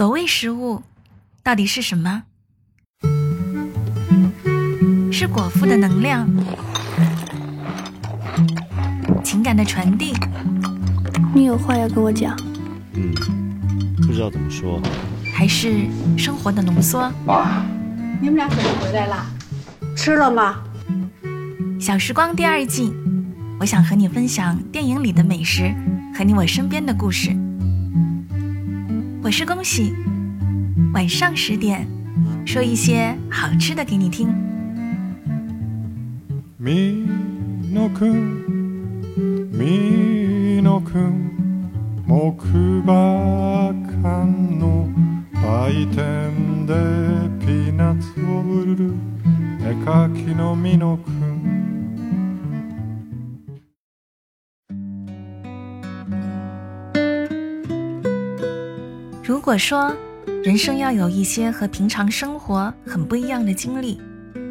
所谓食物，到底是什么？是果腹的能量，情感的传递。你有话要跟我讲？嗯，不知道怎么说。还是生活的浓缩。爸，你们俩怎么回来了？吃了吗？小时光第二季，我想和你分享电影里的美食和你我身边的故事。我是恭喜，晚上十点说一些好吃的给你听。みのくん、みのくん、木馬館の売店でピーナッツを売る絵描きのみのくん。 果说人生要有一些和平常生活很不一样的经历，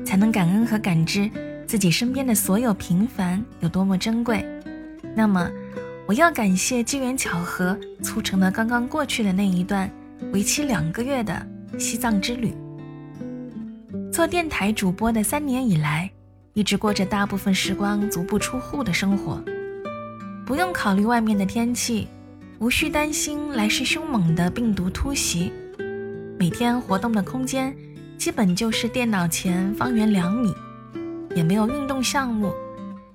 才能感恩和感知自己身边的所有平凡有多么珍贵，那么我要感谢机缘巧合促成了刚刚过去的那一段为期两个月的西藏之旅。做电台主播的三年以来，一直过着大部分时光足不出户的生活，不用考虑外面的天气。无需担心来势凶猛的病毒突袭，每天活动的空间基本就是电脑前方圆两米，也没有运动项目，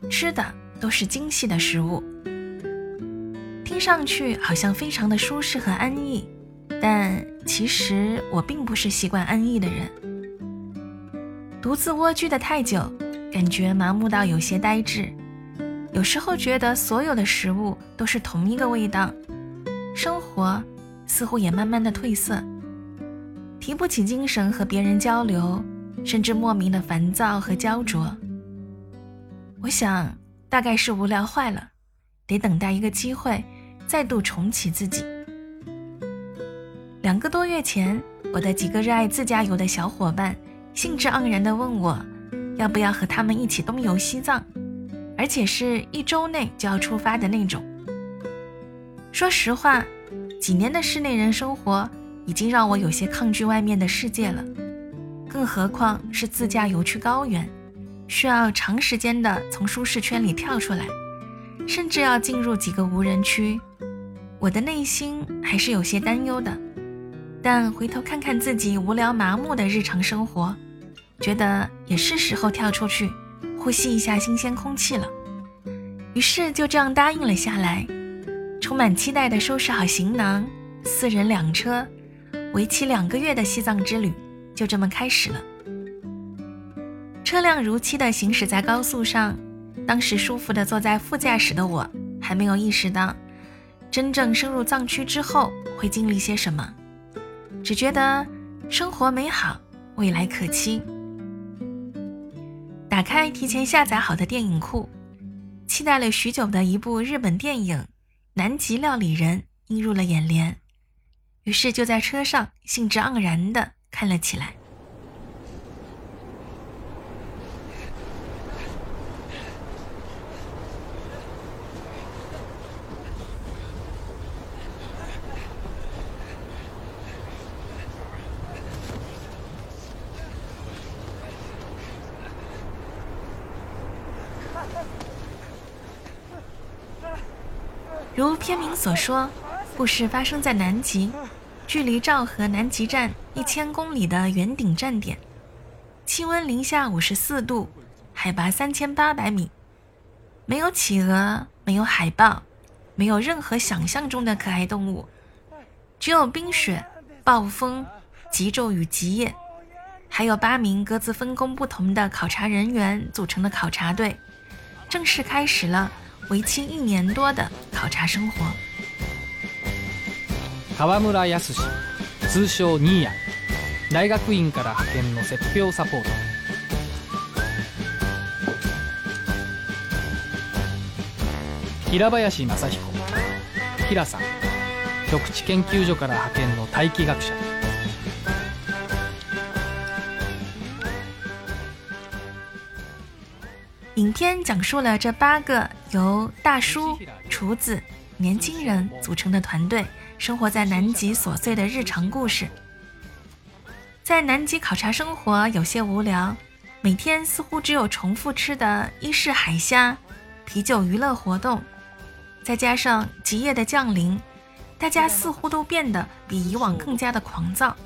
吃的都是精细的食物。听上去好像非常的舒适和安逸，但其实我并不是习惯安逸的人。独自蜗居的太久，感觉麻木到有些呆滞，有时候觉得所有的食物都是同一个味道。生活似乎也慢慢的褪色，提不起精神和别人交流，甚至莫名的烦躁和焦灼。我想，大概是无聊坏了，得等待一个机会，再度重启自己。两个多月前，我的几个热爱自驾游的小伙伴兴致盎然地问我，要不要和他们一起东游西藏，而且是一周内就要出发的那种。说实话，几年的室内人生活已经让我有些抗拒外面的世界了，更何况是自驾游去高原，需要长时间的从舒适圈里跳出来，甚至要进入几个无人区，我的内心还是有些担忧的。但回头看看自己无聊麻木的日常生活，觉得也是时候跳出去，呼吸一下新鲜空气了。于是就这样答应了下来。充满期待的收拾好行囊，四人两车，为期两个月的西藏之旅就这么开始了。车辆如期的行驶在高速上，当时舒服的坐在副驾驶的我，还没有意识到真正深入藏区之后会经历些什么，只觉得生活美好，未来可期。打开提前下载好的电影库，期待了许久的一部日本电影。南极料理人映入了眼帘，于是就在车上兴致盎然地看了起来。如片名所说，故事发生在南极，距离昭和南极站一千公里的圆顶站点，气温零下五十四度，海拔三千八百米，没有企鹅，没有海豹，没有任何想象中的可爱动物，只有冰雪、暴风、极昼与极夜，还有八名各自分工不同的考察人员组成的考察队，正式开始了。为期一年多的考察生活。川村康通称新谷，大学院から派遣の雪氷サポート。平林正彦、平さん、極地研究所から派遣の大気学者。影片讲述了这八个由大叔、厨子、年轻人组成的团队生活在南极琐碎的日常故事。在南极考察生活有些无聊，每天似乎只有重复吃的伊式海虾、啤酒、娱乐活动，再加上极夜的降临，大家似乎都变得比以往更加的狂躁。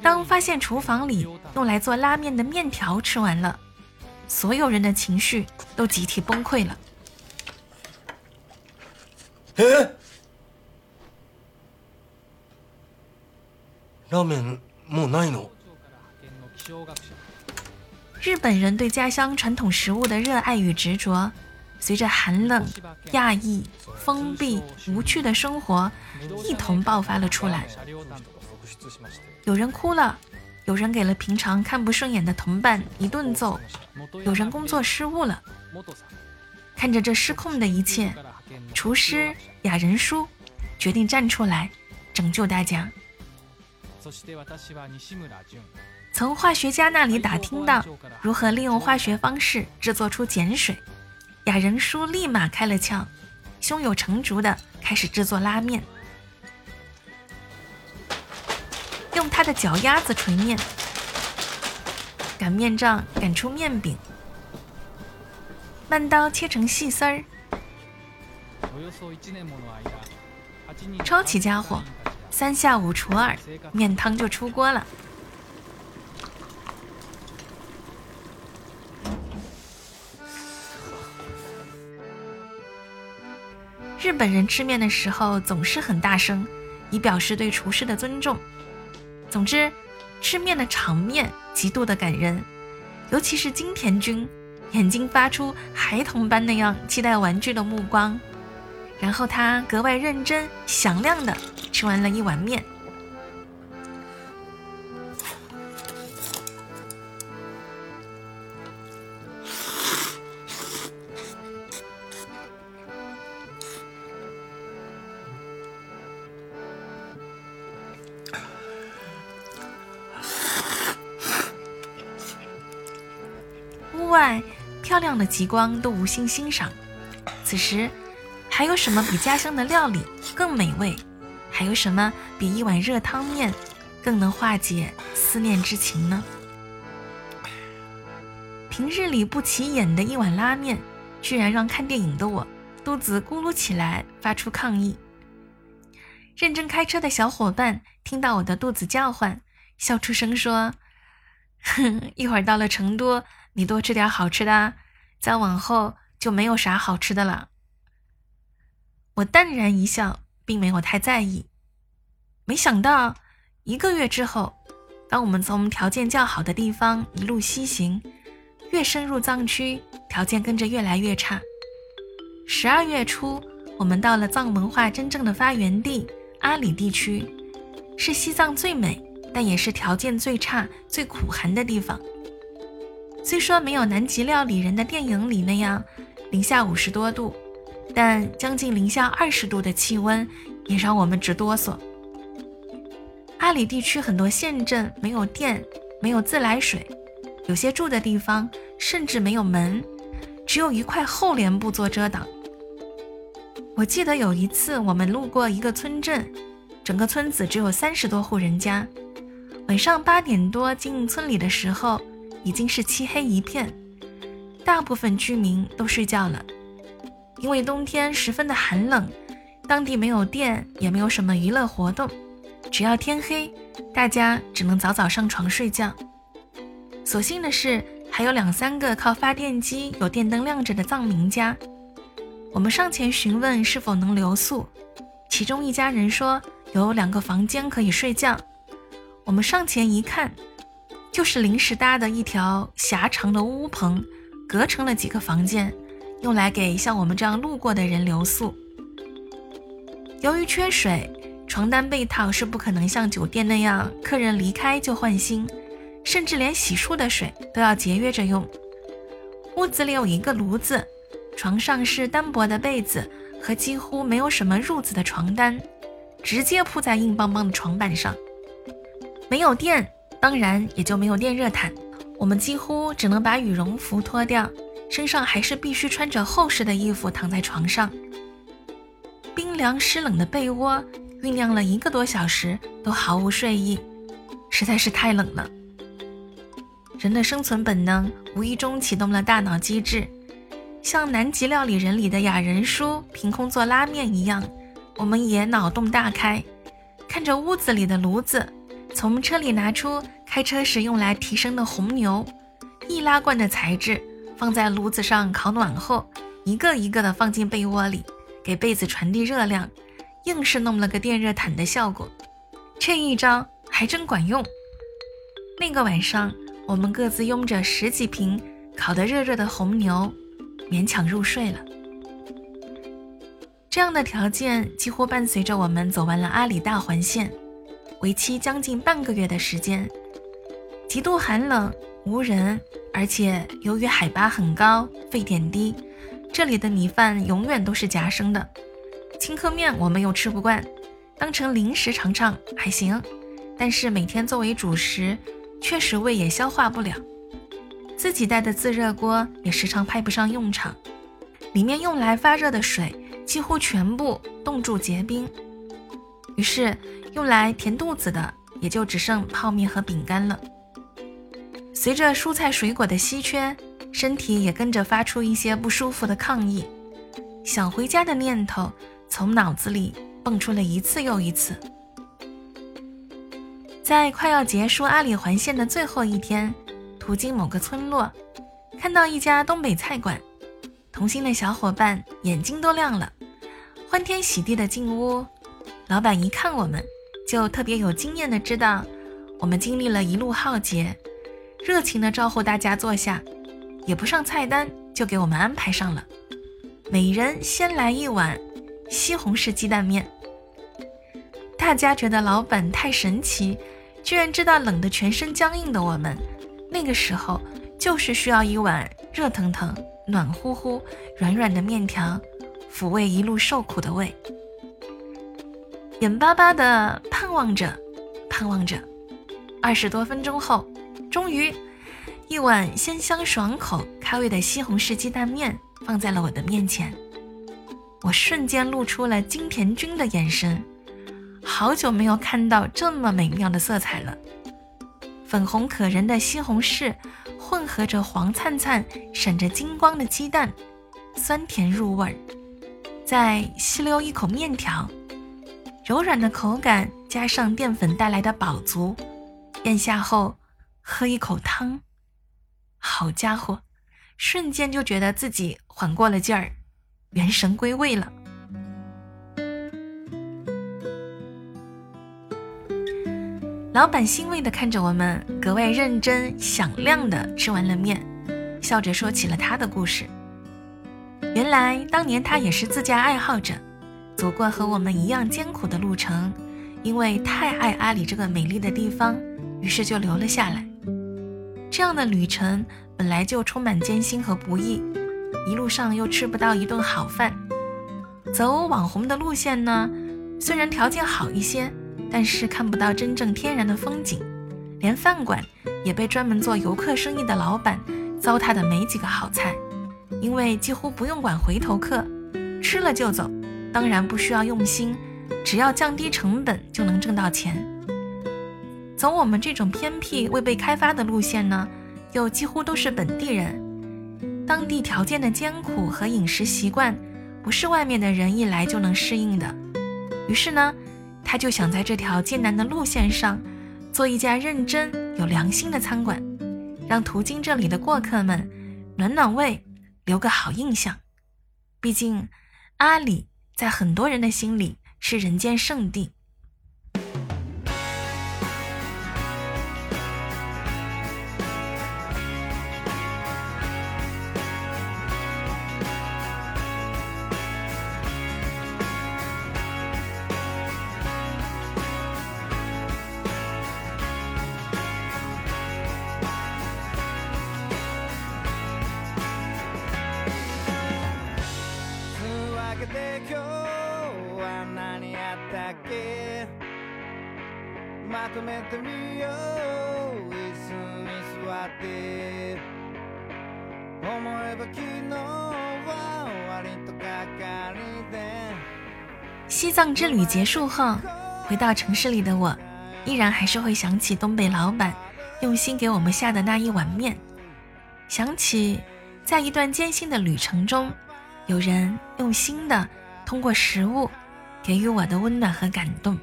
当发现厨房里用来做拉面的面条吃完了，所有人的情绪都集体崩溃了。えラーメンもうないの日本人对家乡传统食物的热爱与执着，随着寒冷、亚裔、封闭、无趣的生活一同爆发了出来。有人哭了， 有人给了平常看不顺眼的同伴一顿揍，有人工作失误了。看着这失控的一切，厨师雅人叔决定站出来拯救大家。从化学家那里打听到如何利用化学方式制作出碱水，雅人叔立马开了窍，胸有成竹的开始制作拉面。用他的脚丫子捶面，擀面杖擀出面饼，慢刀切成细丝儿，抄起家伙，三下五除二，面汤就出锅了。日本人吃面的时候总是很大声，以表示对厨师的尊重。总之，吃面的场面极度的感人，尤其是金田君，眼睛发出孩童般那样期待玩具的目光，然后他格外认真响亮的吃完了一碗面。外，漂亮的极光都无心欣赏。此时，还有什么比家乡的料理更美味？还有什么比一碗热汤面更能化解思念之情呢？平日里不起眼的一碗拉面，居然让看电影的我肚子咕噜起来，发出抗议。认真开车的小伙伴听到我的肚子叫唤，笑出声说：“哼，一会儿到了成都。”你多吃点好吃的，再往后就没有啥好吃的了。我淡然一笑，并没有太在意。没想到一个月之后，当我们从条件较好的地方一路西行，越深入藏区，条件跟着越来越差。十二月初，我们到了藏文化真正的发源地阿里地区，是西藏最美，但也是条件最差、最苦寒的地方。虽说没有南极料理人的电影里那样零下五十多度，但将近零下二十度的气温也让我们直哆嗦。阿里地区很多县镇没有电，没有自来水，有些住的地方甚至没有门，只有一块厚帘布做遮挡。我记得有一次我们路过一个村镇，整个村子只有三十多户人家，晚上八点多进村里的时候。已经是漆黑一片，大部分居民都睡觉了。因为冬天十分的寒冷，当地没有电，也没有什么娱乐活动。只要天黑，大家只能早早上床睡觉。所幸的是，还有两三个靠发电机、有电灯亮着的藏民家。我们上前询问是否能留宿，其中一家人说有两个房间可以睡觉。我们上前一看。就是临时搭的一条狭长的屋棚，隔成了几个房间，用来给像我们这样路过的人留宿。由于缺水，床单被套是不可能像酒店那样客人离开就换新，甚至连洗漱的水都要节约着用。屋子里有一个炉子，床上是单薄的被子和几乎没有什么褥子的床单，直接铺在硬邦邦的床板上。没有电。当然也就没有电热毯，我们几乎只能把羽绒服脱掉，身上还是必须穿着厚实的衣服躺在床上。冰凉湿冷的被窝酝酿了一个多小时都毫无睡意，实在是太冷了。人的生存本能无意中启动了大脑机制，像《南极料理人》里的雅人叔凭空做拉面一样，我们也脑洞大开，看着屋子里的炉子，从车里拿出开车时用来提升的红牛，易拉罐的材质放在炉子上烤暖后，一个一个的放进被窝里。给被子传递热量，硬是弄了个电热毯的效果，这一招还真管用。那个晚上，我们各自拥着十几瓶烤得热热的红牛，勉强入睡了。这样的条件几乎伴随着我们走完了阿里大环线，为期将近半个月的时间。极度寒冷，无人，而且由于海拔很高，沸点低。这里的米饭永远都是夹生的，青稞面我们又吃不惯，当成零食尝尝还行，但是每天作为主食，确实胃也消化不了。自己带的自热锅也时常派不上用场，里面用来发热的水几乎全部冻住结冰，于是用来填肚子的也就只剩泡面和饼干了。随着蔬菜水果的稀缺。身体也跟着发出一些不舒服的抗议，想回家的念头从脑子里蹦出了一次又一次。在快要结束阿里环线的最后一天，途经某个村落，看到一家东北菜馆，同行的小伙伴眼睛都亮了，欢天喜地的进屋。老板一看我们，就特别有经验的知道我们经历了一路浩劫，热情的招呼大家坐下。也不上菜单，就给我们安排上了。每人先来一碗西红柿鸡蛋面。大家觉得老板太神奇，居然知道冷得全身僵硬的我们，那个时候就是需要一碗热腾腾、暖乎乎、软软的面条，抚慰一路受苦的胃。眼巴巴的盼望着，盼望着，二十多分钟后，终于。一碗鲜香爽口、开胃的西红柿鸡蛋面放在了我的面前，我瞬间露出了金田君的眼神。好久没有看到这么美妙的色彩了，粉红可人的西红柿混合着黄灿灿、闪着金光的鸡蛋，酸甜入味儿。再吸溜一口面条，柔软的口感加上淀粉带来的饱足，咽下后喝一口汤。好家伙，瞬间就觉得自己缓过了劲儿，元神归位了。老板欣慰地看着我们，格外认真响亮地吃完了面，笑着说起了他的故事。原来当年他也是自驾爱好者，走过和我们一样艰苦的路程，因为太爱阿里这个美丽的地方，于是就留了下来。这样的旅程本来就充满艰辛和不易，一路上又吃不到一顿好饭。走网红的路线呢，虽然条件好一些，但是看不到真正天然的风景，连饭馆也被专门做游客生意的老板糟蹋的没几个好菜。因为几乎不用管回头客，吃了就走，当然不需要用心，只要降低成本就能挣到钱。走我们这种偏僻未被开发的路线呢，又几乎都是本地人，当地条件的艰苦和饮食习惯，不是外面的人一来就能适应的。于是呢，他就想在这条艰难的路线上，做一家认真有良心的餐馆，让途经这里的过客们暖暖胃，留个好印象。毕竟，阿里在很多人的心里是人间圣地。まとめてみよう椅子に座って思えば昨日は割とかかりで 西藏之旅结束后，回到城市里的我，依然还是会想起东北老板用心给我们下的那一碗面，想起在一段艰辛的旅程中， 有人用心的通过食物给予我的温暖和感动。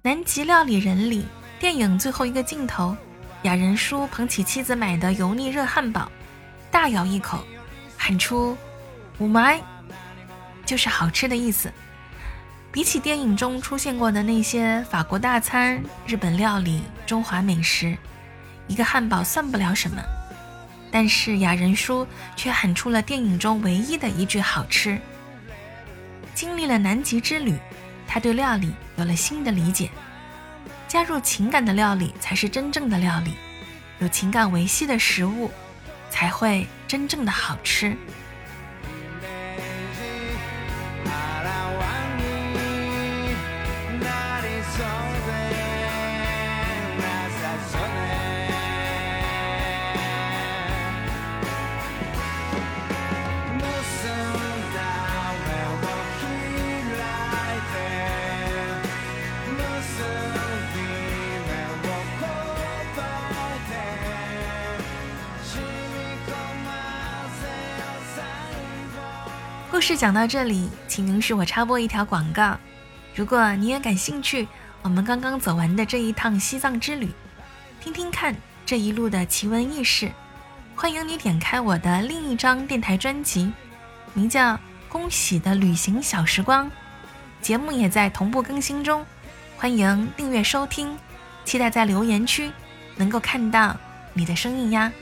南极料理人里，电影最后一个镜头，雅人叔捧起妻子买的油腻热汉堡，大咬一口，喊出“五麦”，就是好吃的意思。比起电影中出现过的那些法国大餐、日本料理、中华美食，一个汉堡算不了什么。但是雅人叔却喊出了电影中唯一的一句“好吃”。经历了南极之旅。他对料理有了新的理解，加入情感的料理才是真正的料理，有情感维系的食物才会真正的好吃。事讲到这里，请允许我插播一条广告。如果你也感兴趣，我们刚刚走完的这一趟西藏之旅，听听看这一路的奇闻异事，欢迎你点开我的另一张电台专辑，名叫《恭喜的旅行小时光》，节目也在同步更新中，欢迎订阅收听，期待在留言区能够看到你的声音呀。